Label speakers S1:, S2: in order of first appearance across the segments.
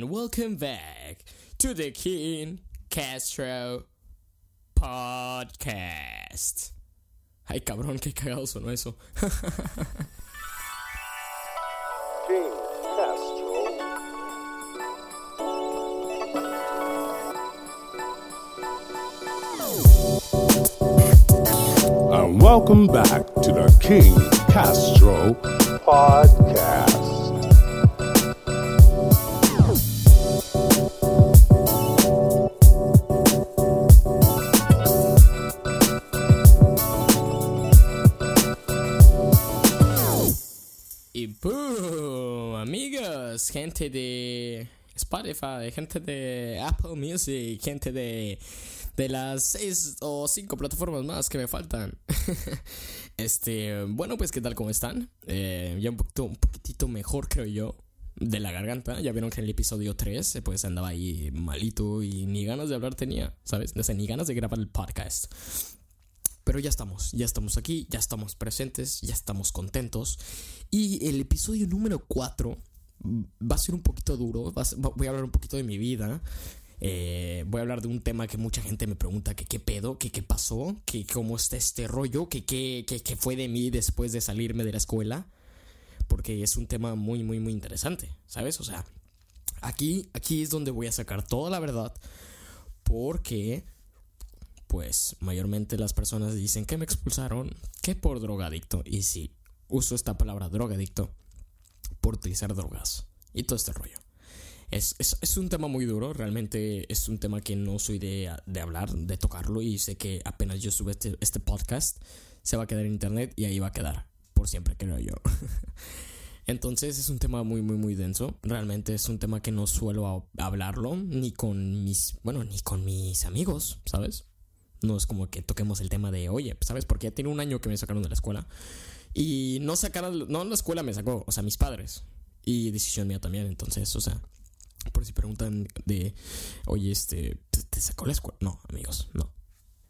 S1: and welcome back to the King Castro Podcast. Ay, cabrón, qué cagado sonó eso.
S2: King Castro. And welcome back to the King Castro Podcast.
S1: Gente de Spotify, gente de Apple Music, gente de, de las seis o cinco plataformas más que me faltan. este, bueno, pues, ¿qué tal? ¿Cómo están? Eh, ya un poquito, poquitito mejor, creo yo, de la garganta. Ya vieron que en el episodio 3, eh, pues andaba ahí malito y ni ganas de hablar tenía, ¿sabes? O sea, ni ganas de grabar el podcast. Pero ya estamos, ya estamos aquí, ya estamos presentes, ya estamos contentos. Y el episodio número 4 va a ser un poquito duro. voy a hablar un poquito de mi vida. eh, voy a hablar de un tema que mucha gente me pregunta que qué pedo, que qué pasó, que cómo está este rollo, que qué que, que fue de mí después de salirme de la escuela. Porque es un tema muy, muy, muy interesante, ¿sabes? O sea, aquí, aquí es donde voy a sacar toda la verdad. Porque pues mayormente las personas dicen que me expulsaron que por drogadicto. Y sí, uso esta palabra drogadicto por utilizar drogas y todo este rollo. Es, es, es un tema muy duro, realmente es un tema que no soy de, de hablar, de tocarlo y sé que apenas yo sube este, este podcast se va a quedar en internet y ahí va a quedar por siempre, creo yo. Entonces es un tema muy, muy, muy denso. Realmente es un tema que no suelo hablarlo ni con mis, bueno, ni con mis amigos, ¿sabes? No es como que toquemos el tema de, oye, ¿sabes? Porque ya tiene un año que me sacaron de la escuela. Y no sacaron, no la escuela me sacó, o sea, mis padres. Y decisión mía también, entonces, o sea, por si preguntan de, oye, este, ¿te, sacó la escuela? No, amigos, no.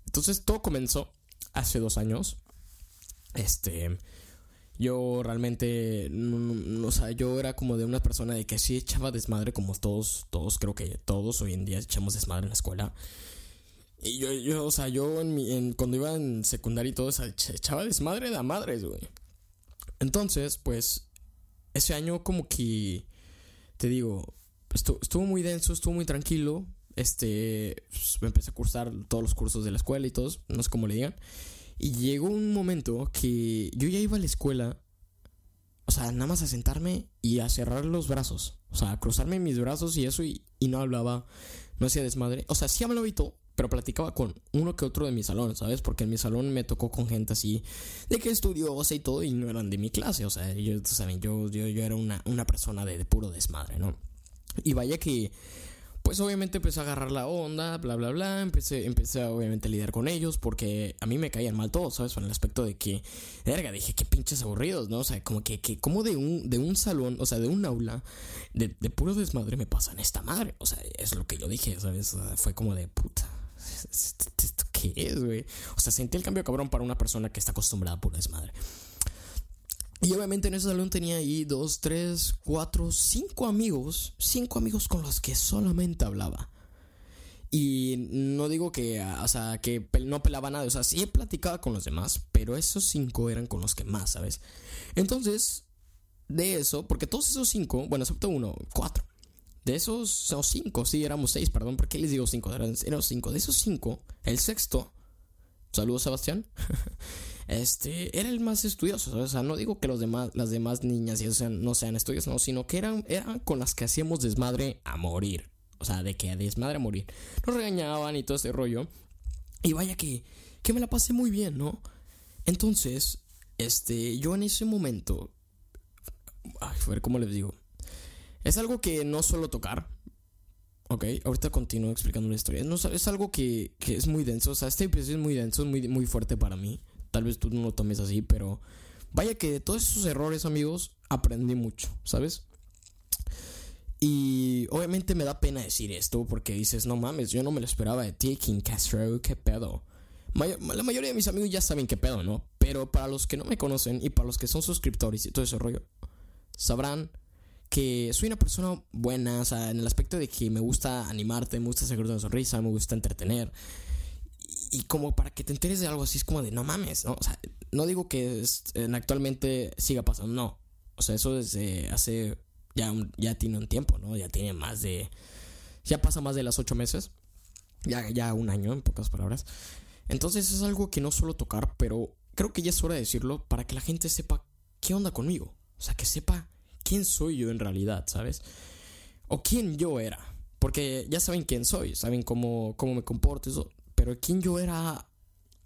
S1: Entonces todo comenzó hace dos años. Este, yo realmente, no, no- o sea, yo era como de una persona de que sí echaba desmadre, como todos, todos, creo que todos hoy en día echamos desmadre en la escuela. Y yo, yo, o sea, yo en mi, en- cuando iba en secundaria y todo, o sea, echa- echaba desmadre de madres, güey. Entonces, pues, ese año como que, te digo, estu- estuvo muy denso, estuvo muy tranquilo. Este, pues, me empecé a cursar todos los cursos de la escuela y todos, no sé cómo le digan. Y llegó un momento que yo ya iba a la escuela, o sea, nada más a sentarme y a cerrar los brazos. O sea, a cruzarme mis brazos y eso y, y no hablaba, no hacía desmadre. O sea, sí hablaba y todo, pero platicaba con uno que otro de mi salón, ¿sabes? Porque en mi salón me tocó con gente así de que estudiosa y todo y no eran de mi clase. O sea, yo, saben, yo, yo, yo era una, una persona de, puro desmadre, ¿no? Y vaya que, pues obviamente empecé a agarrar la onda, bla, bla, bla. Empecé, empecé a, obviamente a lidiar con ellos porque a mí me caían mal todos, ¿sabes? En el aspecto de que, verga, dije, qué pinches aburridos, ¿no? O sea, como que, que como de un, de un salón, o sea, de un aula, de, de puro desmadre me pasan esta madre. O sea, es lo que yo dije, ¿sabes? Fue como de puta. ¿Esto, esto qué es, güey? O sea, sentí el cambio cabrón para una persona que está acostumbrada a puro desmadre. Y obviamente en ese salón tenía ahí dos, tres, cuatro, cinco amigos. Cinco amigos con los que solamente hablaba. Y no digo que, o sea, que no pelaba nada. O sea, sí platicaba con los demás. Pero esos cinco eran con los que más, ¿sabes? Entonces, de eso, porque todos esos cinco, bueno, excepto uno, cuatro. De esos, cinco, sí, éramos seis, perdón. ¿Por qué les digo cinco? Eran, cinco. De esos cinco, el sexto, saludos Sebastián, este, era el más estudioso. O sea, no digo que los demás, las demás niñas y eso no sean estudios, no, sino que eran, eran con las que hacíamos desmadre a morir. O sea, de que desmadre a morir. Nos regañaban y todo este rollo. Y vaya que, que me la pasé muy bien, ¿no? Entonces, este, yo en ese momento, ay, a ver cómo les digo. Es algo que no suelo tocar. Ok, ahorita continúo explicando la historia. No, es algo que, que es muy denso. O sea, este episodio es muy denso, es muy, muy fuerte para mí. Tal vez tú no lo tomes así, pero vaya que de todos esos errores, amigos, aprendí mucho, ¿sabes? Y obviamente me da pena decir esto porque dices, no mames, yo no me lo esperaba de ti, King Castro, qué pedo. La mayoría de mis amigos ya saben qué pedo, ¿no? Pero para los que no me conocen y para los que son suscriptores y todo ese rollo, sabrán que soy una persona buena, o sea, en el aspecto de que me gusta animarte, me gusta sacar una sonrisa, me gusta entretener. Y, como para que te enteres de algo así, es como de no mames, ¿no? O sea, no digo que actualmente siga pasando, no. O sea, eso desde hace ya, ya tiene un tiempo, ¿no? Ya tiene más de. Ya pasa más de las ocho meses. Ya, ya un año, en pocas palabras. Entonces es algo que no suelo tocar, pero creo que ya es hora de decirlo para que la gente sepa qué onda conmigo. O sea, que sepa quién soy yo en realidad, ¿sabes? O quién yo era. Porque ya saben quién soy, saben cómo, cómo me comporto, eso. Pero quién yo era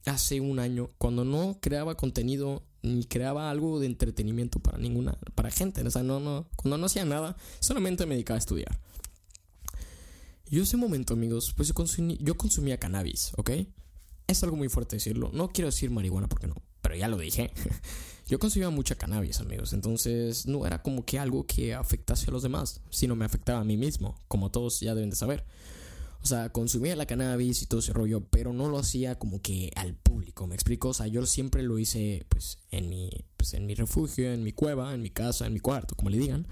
S1: hace un año, cuando no creaba contenido ni creaba algo de entretenimiento para ninguna, para gente. O sea, no, no, cuando no hacía nada, solamente me dedicaba a estudiar. Yo ese momento, amigos, pues yo, consumí, yo consumía cannabis, ¿ok? Es algo muy fuerte decirlo. No quiero decir marihuana porque no, pero ya lo dije. Yo consumía mucha cannabis, amigos, entonces no era como que algo que afectase a los demás, sino me afectaba a mí mismo, como todos ya deben de saber. O sea, consumía la cannabis y todo ese rollo, pero no lo hacía como que al público, ¿me explico? O sea, yo siempre lo hice pues en mi, pues, en mi refugio, en mi cueva, en mi casa, en mi cuarto, como le digan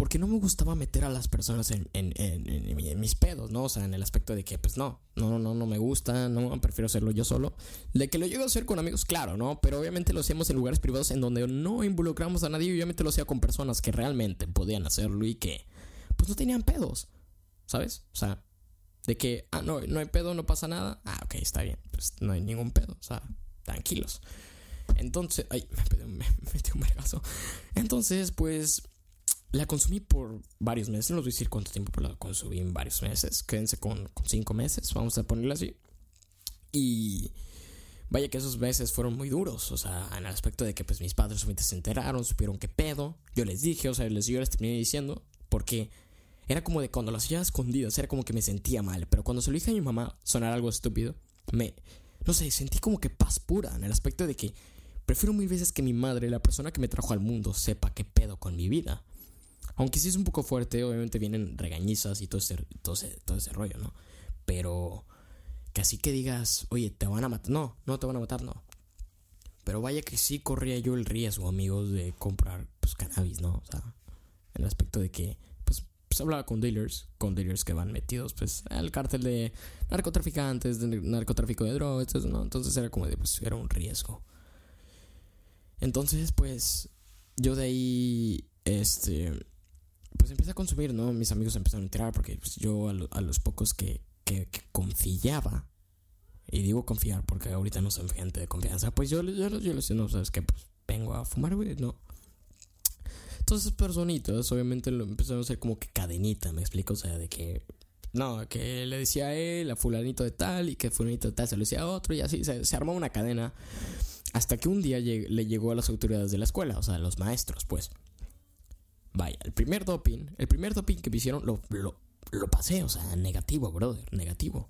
S1: porque no me gustaba meter a las personas en, mis pedos, ¿no? O sea, en el aspecto de que, pues no, no, no, no me gusta, no, prefiero hacerlo yo solo. De que lo llego a hacer con amigos, claro, ¿no? Pero obviamente lo hacíamos en lugares privados en donde no involucramos a nadie y obviamente lo hacía con personas que realmente podían hacerlo y que, pues no tenían pedos, ¿sabes? O sea, de que, ah, no, no hay pedo, no pasa nada. Ah, ok, está bien, pues no hay ningún pedo, o sea, tranquilos. Entonces, ay, me, me metí un vergazo. Entonces, pues la consumí por varios meses. No les voy a decir cuánto tiempo, pero la consumí en varios meses. Quédense con, cinco meses, vamos a ponerlo así. Y vaya que esos meses fueron muy duros. O sea, en el aspecto de que pues mis padres se enteraron, supieron qué pedo. Yo les dije, o sea, les, yo les terminé diciendo. Porque era como de cuando lo hacía escondidas, era como que me sentía mal. Pero cuando se lo dije a mi mamá, sonar algo estúpido, me. No sé, sentí como que paz pura. En el aspecto de que prefiero mil veces que mi madre, la persona que me trajo al mundo, sepa qué pedo con mi vida aunque sí es un poco fuerte, obviamente vienen regañizas y todo ese, todo todo ese rollo, ¿no? Pero que así que digas, oye, te van a matar. No, no te van a matar, no. Pero vaya que sí corría yo el riesgo, amigos, de comprar pues, cannabis, ¿no? O sea, en el aspecto de que, pues, pues hablaba con dealers, con dealers que van metidos, pues, al cártel de narcotraficantes, de narcotráfico de drogas, ¿no? Entonces era como de, pues, era un riesgo. Entonces, pues, yo de ahí, este, pues empecé a consumir, ¿no? Mis amigos empezaron a enterar porque pues, yo a, los pocos que, que, confiaba, y digo confiar porque ahorita no soy gente de confianza, pues yo, yo, yo, les no, sabes que pues vengo a fumar, güey, no. Entonces personitas, obviamente lo empezaron a hacer como que cadenita, me explico, o sea, de que no, que le decía a él, a fulanito de tal, y que fulanito de tal se lo decía a otro, y así se armó una cadena. Hasta que un día le llegó a las autoridades de la escuela, o sea, a los maestros, pues. Vaya, el primer doping, el primer doping que me hicieron lo, lo, pasé, o sea, negativo, brother, negativo.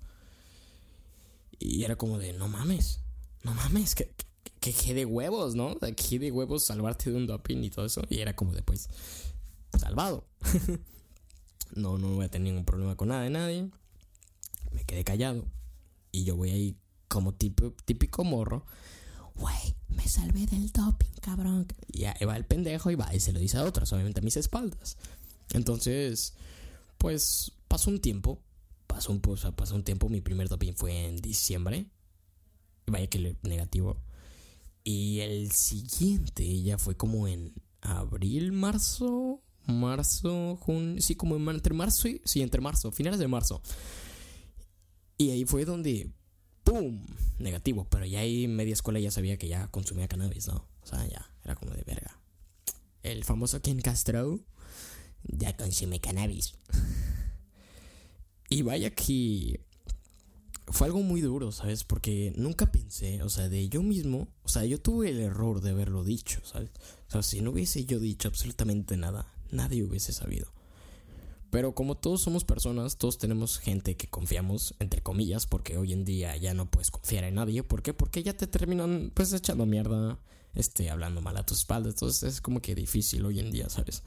S1: Y era como de, no mames, no mames, que, que, de huevos, ¿no? Que de huevos salvarte de un doping y todo eso. Y era como de, pues, salvado. no, no voy a tener ningún problema con nada de nadie. Me quedé callado. Y yo voy ahí como tipo, típico morro güey, me salvé del doping, cabrón. Y ahí va el pendejo y va y se lo dice a otras, obviamente a mis espaldas. Entonces, pues pasó un tiempo, pasó un, pasó un tiempo, mi primer doping fue en diciembre. Vaya que negativo. Y el siguiente ya fue como en abril, marzo, marzo, junio, sí, como entre marzo y, sí, entre marzo, finales de marzo. Y ahí fue donde ¡pum! Negativo. Pero ya ahí media escuela ya sabía que ya consumía cannabis, ¿no? O sea, ya, era como de verga. El famoso Ken Castro ya consume cannabis. y vaya que fue algo muy duro, ¿sabes? Porque nunca pensé, o sea, de yo mismo, o sea, yo tuve el error de haberlo dicho, ¿sabes? O sea, si no hubiese yo dicho absolutamente nada, nadie hubiese sabido. Pero como todos somos personas, todos tenemos gente que confiamos, entre comillas, porque hoy en día ya no puedes confiar en nadie. ¿Por qué? Porque ya te terminan pues echando mierda, este, hablando mal a tu espalda. Entonces es como que difícil hoy en día, ¿sabes?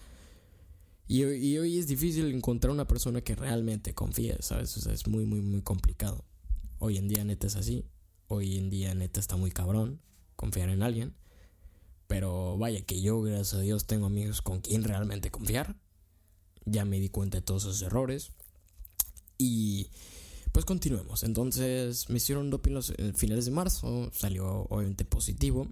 S1: Y, y hoy es difícil encontrar una persona que realmente confíe, ¿sabes? Es muy, muy, muy complicado. Hoy en día neta es así. Hoy en día neta está muy cabrón confiar en alguien. Pero vaya que yo, gracias a Dios, tengo amigos con quien realmente confiar. Ya me di cuenta de todos esos errores. Y pues continuemos. Entonces me hicieron doping los eh, finales de marzo. Salió obviamente positivo.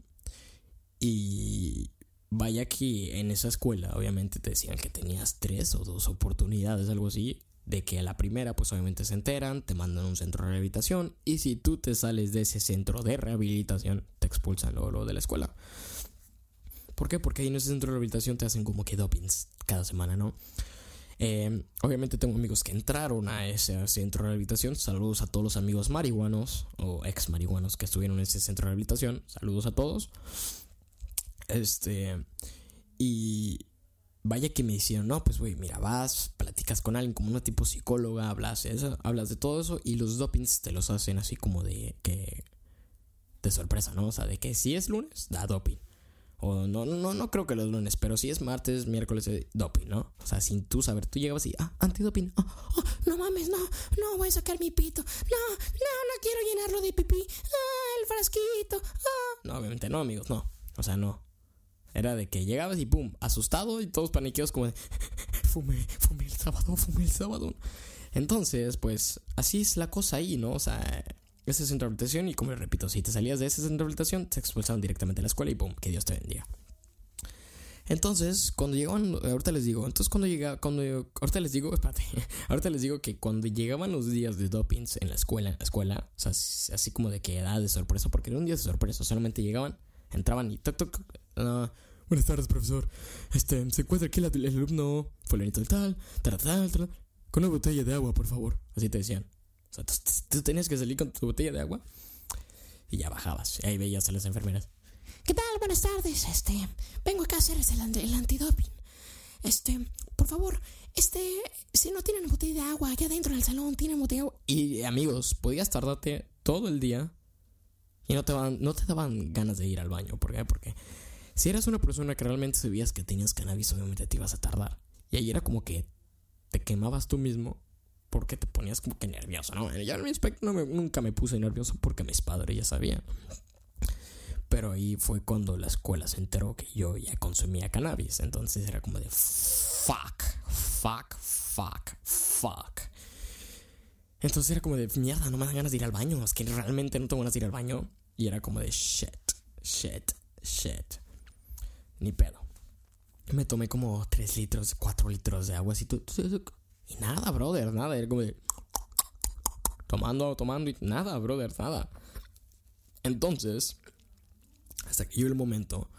S1: Y vaya que en esa escuela obviamente te decían que tenías tres o dos oportunidades, algo así. De que a la primera pues obviamente se enteran, te mandan a un centro de rehabilitación. Y si tú te sales de ese centro de rehabilitación, te expulsan luego, de la escuela. ¿Por qué? Porque ahí en ese centro de rehabilitación te hacen como que dopings cada semana, ¿no? Eh, obviamente tengo amigos que entraron a ese centro de rehabilitación. Saludos a todos los amigos marihuanos o ex marihuanos que estuvieron en ese centro de rehabilitación. Saludos a todos. Este. Y vaya que me hicieron, no, pues güey, mira, vas, platicas con alguien como una tipo psicóloga, hablas, eso, hablas de todo eso y los dopings te los hacen así como de que de sorpresa, ¿no? O sea, de que si es lunes, da doping. O no, no, no creo que los lunes, pero si es martes, miércoles, eh, doping, ¿no? O sea, sin tú saber, tú llegabas y, ah, antidoping. Oh, oh, no mames, no, no voy a sacar mi pito. No, no, no quiero llenarlo de pipí. Ah, el frasquito. Ah. No, obviamente no, amigos, no. O sea, no. Era de que llegabas y pum, asustado y todos paniqueados como de, fumé, fumé el sábado, fumé el sábado. Entonces, pues, así es la cosa ahí, ¿no? O sea, esa es interpretación y como les repito, si te salías de esa interpretación, te expulsaron directamente a la escuela y pum, que Dios te bendiga. Entonces, cuando llegaban, ahorita les digo, entonces cuando llegaba, cuando, ahorita les digo, espérate, ahorita les digo que cuando llegaban los días de dopings en la escuela, en la escuela, o sea, así como de que edad de sorpresa, porque era un día de sorpresa, solamente llegaban, entraban y toc, toc, uh, buenas tardes, profesor, este, se encuentra aquí el, el alumno fulanito del tal, tal, tal, tal, con una botella de agua, por favor, así te decían. O sea, tú, tenías que salir con tu botella de agua y ya bajabas. Y ahí veías a las enfermeras. ¿Qué tal? Buenas tardes. Este, vengo acá a hacer el, el antidoping. Este, por favor, este, si no tienen botella de agua aquí adentro en el salón, tienen botella de agua. Y amigos, podías tardarte todo el día y no te, van, no te daban ganas de ir al baño. ¿Por qué? Porque si eras una persona que realmente sabías que tenías cannabis, obviamente te ibas a tardar. Y ahí era como que te quemabas tú mismo porque te ponías como que nervioso, ¿no? Yo en mi aspecto no nunca me puse nervioso porque mis padres ya sabían. Pero ahí fue cuando la escuela se enteró que yo ya consumía cannabis. Entonces era como de fuck, fuck, fuck, fuck. Entonces era como de mierda, no me dan ganas de ir al baño. Es que realmente no tengo ganas de ir al baño. Y era como de shit, shit, shit. Ni pedo. Me tomé como 3 litros, 4 litros de agua así. Y nada, brother, nada. Era como de. Tomando, tomando y nada, brother, nada. Entonces, hasta que llegó el momento.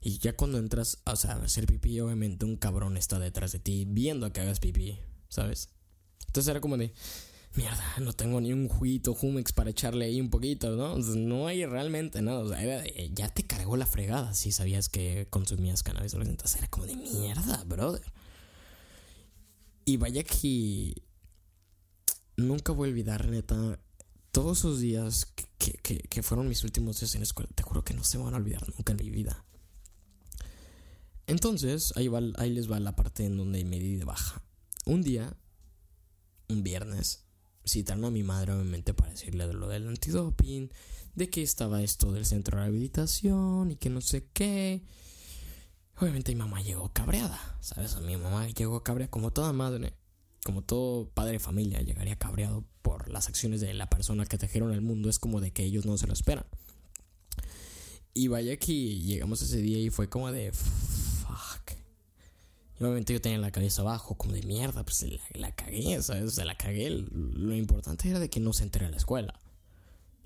S1: Y ya cuando entras o sea, a hacer pipí, obviamente un cabrón está detrás de ti viendo que hagas pipí, ¿sabes? Entonces era como de, mierda, no tengo ni un juguito Jumex para echarle ahí un poquito, ¿no? no hay realmente nada. O sea, ya te cargó la fregada si sabías que consumías cannabis. Entonces era como de mierda, brother. Y vaya que nunca voy a olvidar, neta, todos esos días que, fueron mis últimos días en la escuela. Te juro que no se van a olvidar nunca en mi vida. Entonces, ahí, va, ahí les va la parte en donde me di de baja. Un día, un viernes, citaron a mi madre obviamente para decirle de lo del antidoping, de que estaba esto del centro de rehabilitación y que no sé qué. Obviamente mi mamá llegó cabreada, ¿sabes? Mi mamá llegó cabreada como toda madre, como todo padre de familia, llegaría cabreado por las acciones de la persona que trajeron al mundo. Es como de que ellos no se lo esperan. Y vaya que llegamos ese día y fue como de fuck. Obviamente yo tenía la cabeza abajo, como de mierda, pues la, cagué, ¿sabes? O sea, la cagué. Lo importante era de que no se entere a la escuela.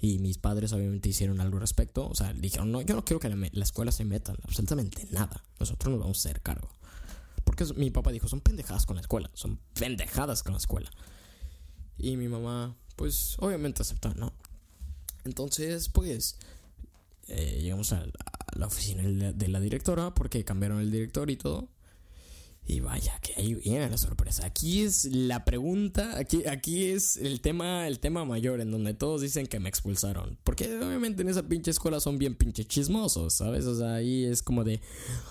S1: Y mis padres obviamente hicieron algo al respecto. O sea, dijeron, no, yo no quiero que la, escuela se meta absolutamente nada. Nosotros nos vamos a hacer cargo. Porque mi papá dijo, son pendejadas con la escuela. Son pendejadas con la escuela. Y mi mamá, pues, obviamente aceptó, ¿no? Entonces, pues, eh, llegamos a la oficina de la directora porque cambiaron el director y todo. Y vaya, que ahí viene la sorpresa. Aquí es la pregunta, aquí, aquí es el tema, el tema mayor en donde todos dicen que me expulsaron. Porque obviamente en esa pinche escuela son bien pinche chismosos, ¿sabes? O sea, ahí es como de,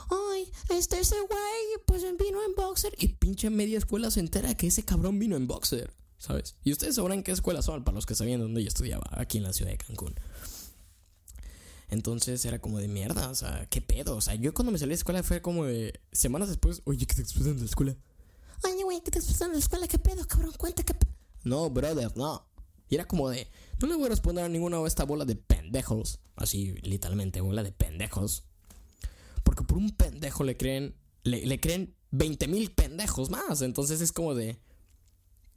S1: ay, este ese güey pues vino en boxer y pinche media escuela se entera que ese cabrón vino en boxer, ¿sabes? Y ustedes sabrán qué escuela son para los que sabían dónde yo estudiaba, aquí en la ciudad de Cancún. Entonces era como de mierda, o sea, qué pedo. O sea, yo cuando me salí de la escuela fue como de semanas después, oye, ¿qué te expulsan de la escuela? Oye, güey, ¿qué te expulsan de la escuela? ¿Qué pedo, cabrón? Cuenta, ¿qué pedo? No, brother, no. Y era como de, no le voy a responder a ninguna de esta bola de pendejos. Así, literalmente, bola de pendejos. Porque por un pendejo le creen, le, le creen 20 mil pendejos más. Entonces es como de,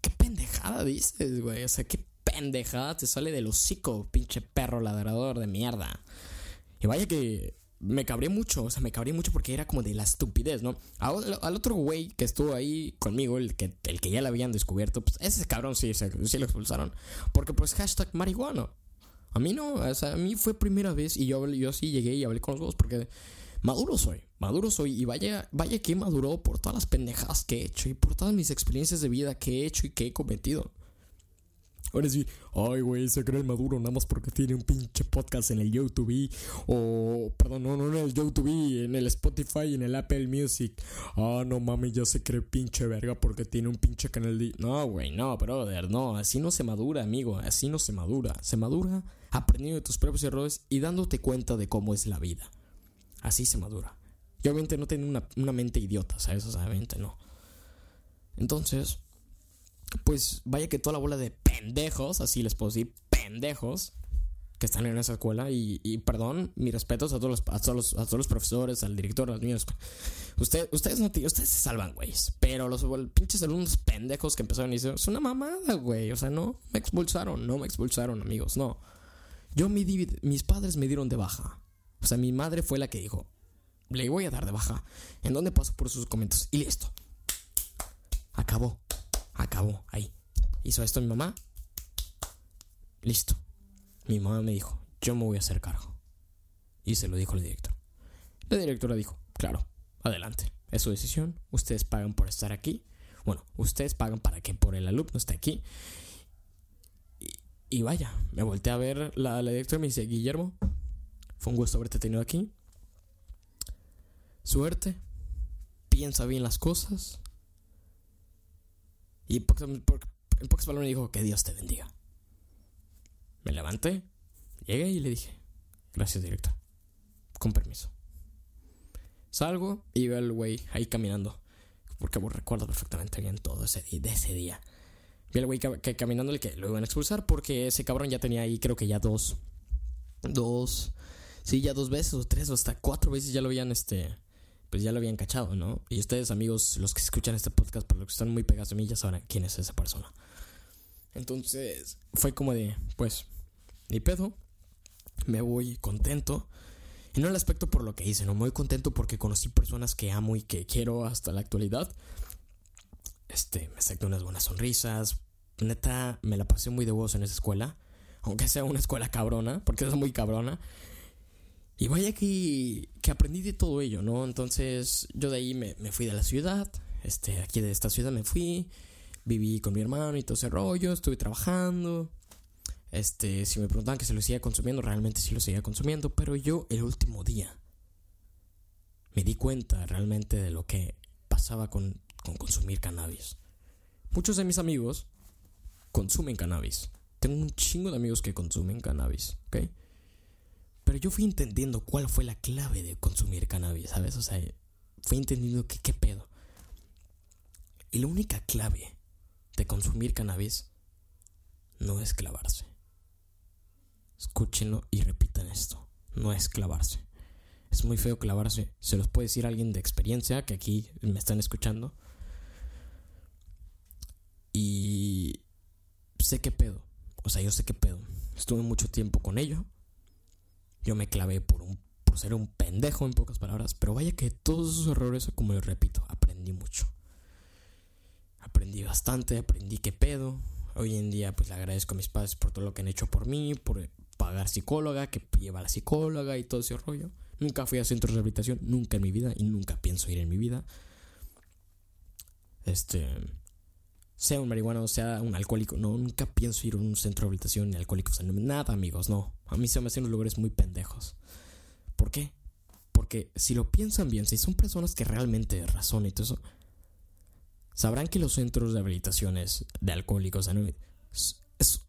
S1: ¿qué pendejada dices, güey? O sea, ¿qué pendejada te sale del hocico, pinche perro ladrador de mierda? Y vaya que me cabré mucho, o sea, me cabré mucho porque era como de la estupidez, ¿no? Al, otro güey que estuvo ahí conmigo, el que, el que ya lo habían descubierto, pues ese cabrón sí, sí lo expulsaron. Porque pues hashtag marihuano. A mí no, o sea, a mí fue primera vez y yo, yo sí llegué y hablé con los dos porque maduro soy, maduro soy y vaya, vaya que maduró por todas las pendejadas que he hecho y por todas mis experiencias de vida que he hecho y que he cometido. Ahora sí, ay, güey, se cree maduro nada más porque tiene un pinche podcast en el YouTube. O, perdón, no, no en el YouTube, en el Spotify en el Apple Music. Ah, no mames, ya se cree pinche verga porque tiene un pinche canal de. No, güey, no, brother, no. Así no se madura, amigo. Así no se madura. Se madura aprendiendo de tus propios errores y dándote cuenta de cómo es la vida. Así se madura. Y obviamente no tiene una, una mente idiota, ¿sabes? O sea, obviamente no. Entonces pues vaya que toda la bola de pendejos, así les puedo decir, pendejos, que están en esa escuela. Y, y perdón, mis respetos a todos, los, a, todos los, a todos los profesores, al director, a los niños. Usted, ustedes no ustedes se salvan, güey. Pero los pinches alumnos pendejos que empezaron a decir, es una mamada, güey. O sea, no me expulsaron, no me expulsaron, amigos, no. Yo mi, mis padres me dieron de baja. O sea, mi madre fue la que dijo, le voy a dar de baja. ¿En dónde paso por sus comentarios? Y listo. Acabó. Acabó, ahí. Hizo esto mi mamá. Listo. Mi mamá me dijo, yo me voy a hacer cargo. Y se lo dijo el director. La directora dijo, claro, adelante. Es su decisión. Ustedes pagan por estar aquí. Bueno, ustedes pagan para que por el alumno esté aquí. Y, vaya, me volteé a ver la, la directora y me dice, Guillermo, fue un gusto haberte tenido aquí. Suerte. Piensa bien las cosas. Y en pocas palabras me dijo, que Dios te bendiga. Me levanté, llegué y le dije, gracias director, con permiso. Salgo y veo al güey ahí caminando, porque recuerdo perfectamente bien todo ese día, de ese día. Vi al güey que, caminando el que lo iban a expulsar porque ese cabrón ya tenía ahí creo que ya dos, dos, sí, ya dos veces o tres o hasta cuatro veces ya lo habían este pues ya lo habían cachado, ¿no? Y ustedes, amigos, los que escuchan este podcast, por los que están muy pegados a mí, ya sabrán quién es esa persona. Entonces, fue como de, pues, ni pedo, me voy contento. Y no el aspecto por lo que hice, no, muy contento porque conocí personas que amo y que quiero hasta la actualidad. Este, me saqué unas buenas sonrisas. Neta, me la pasé muy de huevos en esa escuela. Aunque sea una escuela cabrona, porque es muy cabrona. Y vaya que, que aprendí de todo ello, ¿no? Entonces yo de ahí me, me, fui de la ciudad, este, aquí de esta ciudad me fui, viví con mi hermano y todo ese rollo, estuve trabajando. Este, si me preguntaban que se lo seguía consumiendo, realmente sí lo seguía consumiendo, pero yo el último día me di cuenta realmente de lo que pasaba con, con consumir cannabis. Muchos de mis amigos consumen cannabis. Tengo un chingo de amigos que consumen cannabis, ¿ok? Pero yo fui entendiendo cuál fue la clave de consumir cannabis, ¿sabes? O sea, fui entendiendo que qué pedo. Y la única clave de consumir cannabis no es clavarse. Escúchenlo y repitan esto. No es clavarse. Es muy feo clavarse. Se los puede decir alguien de experiencia que aquí me están escuchando. Y sé qué pedo. O sea, yo sé qué pedo. Estuve mucho tiempo con ello. Yo me clavé por, un, por ser un pendejo, en pocas palabras. Pero vaya que todos esos errores, como les repito, aprendí mucho. Aprendí bastante, aprendí qué pedo. Hoy en día, pues le agradezco a mis padres por todo lo que han hecho por mí, por pagar psicóloga, que lleva a la psicóloga y todo ese rollo. Nunca fui a centros de rehabilitación, nunca en mi vida, y nunca pienso ir en mi vida. Este sea un marihuano, sea un alcohólico. No, nunca pienso ir a un centro de rehabilitación ni alcohólicos. Nada, amigos, no. A mí se me hacen los lugares muy pendejos. ¿Por qué? Porque si lo piensan bien, si son personas que realmente razonan y todo eso, sabrán que los centros de rehabilitaciones de alcohólicos es,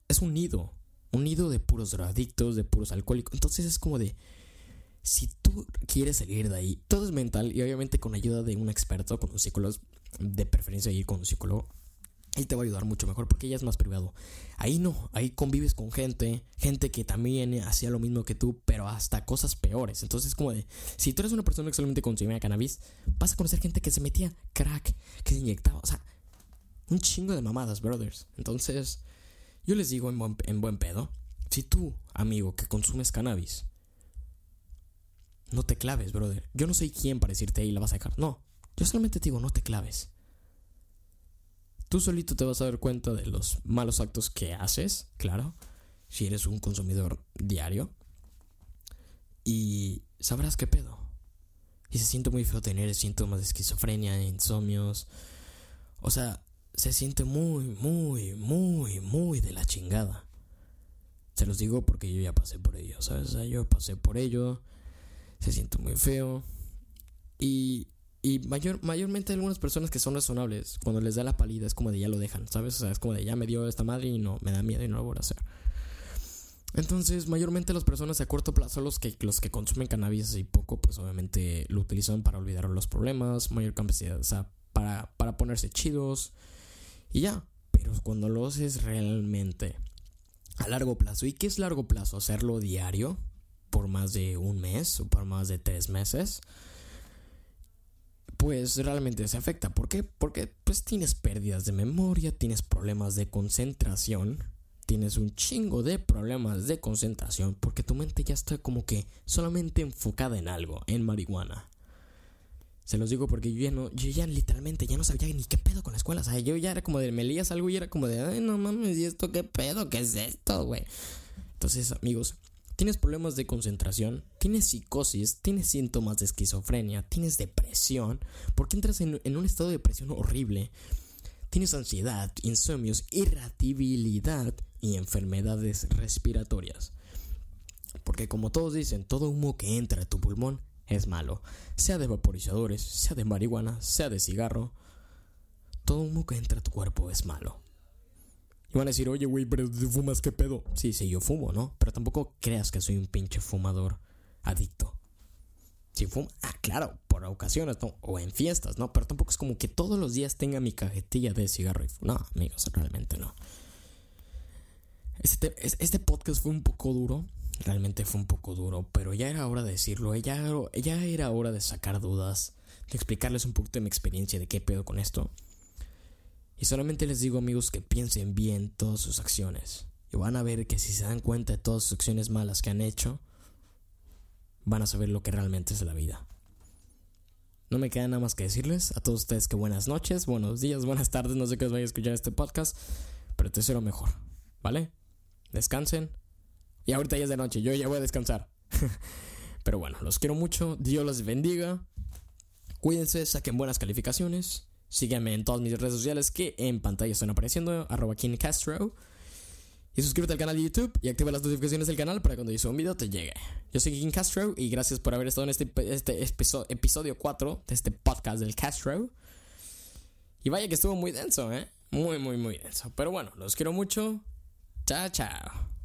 S1: es, un nido. un nido de puros drogadictos, de puros alcohólicos. Entonces es como de, si tú quieres salir de ahí, todo es mental y obviamente con ayuda de un experto, con un psicólogo, de preferencia ir con un psicólogo, él te va a ayudar mucho mejor porque ella es más privado. Ahí no, ahí convives con gente, gente que también hacía lo mismo que tú, pero hasta cosas peores. Entonces, como de, si tú eres una persona que solamente consumía cannabis, vas a conocer gente que se metía crack, que se inyectaba, o sea, un chingo de mamadas, brothers. Entonces, yo les digo en buen, en buen pedo, si tú, amigo, que consumes cannabis, no te claves, brother. Yo no soy quien para decirte ahí la vas a dejar. No, yo solamente te digo, no te claves. Tú solito te vas a dar cuenta de los malos actos que haces, claro, si eres un consumidor diario. Y sabrás qué pedo. Y se siente muy feo tener síntomas de esquizofrenia, insomnios. O sea, se siente muy, muy, muy, muy de la chingada. Se los digo porque yo ya pasé por ello, ¿sabes? Yo pasé por ello. Se siente muy feo. Y y mayor, mayormente algunas personas que son razonables, cuando les da la palida es como de ya lo dejan, ¿sabes? O sea, es como de ya me dio esta madre y no, me da miedo y no lo voy a hacer. Entonces, mayormente las personas a corto plazo, los que, los que consumen cannabis y poco, pues obviamente lo utilizan para olvidar los problemas, mayor capacidad, o sea, para, para ponerse chidos y ya. Pero cuando lo haces realmente a largo plazo, ¿y qué es largo plazo? Hacerlo diario por más de un mes o por más de tres meses pues realmente se afecta. ¿Por qué? Porque pues tienes pérdidas de memoria, tienes problemas de concentración, tienes un chingo de problemas de concentración porque tu mente ya está como que solamente enfocada en algo, en marihuana. Se los digo porque yo ya no, yo ya literalmente ya no sabía ni qué pedo con la escuela. O sea, yo ya era como de, me leías algo y era como de, ay, no mames, ¿y esto qué pedo? ¿Qué es esto, güey? Entonces, amigos, tienes problemas de concentración, tienes psicosis, tienes síntomas de esquizofrenia, tienes depresión, porque entras en, un estado de depresión horrible, tienes ansiedad, insomnios, irritabilidad y enfermedades respiratorias. Porque como todos dicen, todo humo que entra a tu pulmón es malo, sea de vaporizadores, sea de marihuana, sea de cigarro, todo humo que entra a tu cuerpo es malo. Y van a decir, oye, güey, pero tú fumas, ¿qué pedo? Sí, sí, yo fumo, ¿no? Pero tampoco creas que soy un pinche fumador adicto. Si fumo, ah, claro, por ocasiones, ¿no? O en fiestas, ¿no? Pero tampoco es como que todos los días tenga mi cajetilla de cigarro y No, amigos, realmente no. Este, este podcast fue un poco duro. Realmente fue un poco duro, pero ya era hora de decirlo. Ya, ya era hora de sacar dudas, de explicarles un poquito de mi experiencia de qué pedo con esto. Y solamente les digo amigos que piensen bien todas sus acciones. Y van a ver que si se dan cuenta de todas sus acciones malas que han hecho, van a saber lo que realmente es la vida. No me queda nada más que decirles a todos ustedes que buenas noches, buenos días, buenas tardes, no sé qué os vaya a escuchar este podcast, pero te lo mejor, ¿vale? Descansen. Y ahorita ya es de noche, yo ya voy a descansar. pero bueno, los quiero mucho, Dios los bendiga. Cuídense, saquen buenas calificaciones Sígueme en todas mis redes sociales que en pantalla están apareciendo, arroba King Castro. Y suscríbete al canal de YouTube y activa las notificaciones del canal para cuando yo suba un video te llegue. Yo soy King Castro y gracias por haber estado en este, este episodio 4 de este podcast del Castro. Y vaya que estuvo muy denso, ¿eh? Muy, muy, muy denso. Pero bueno, los quiero mucho. Chao, chao.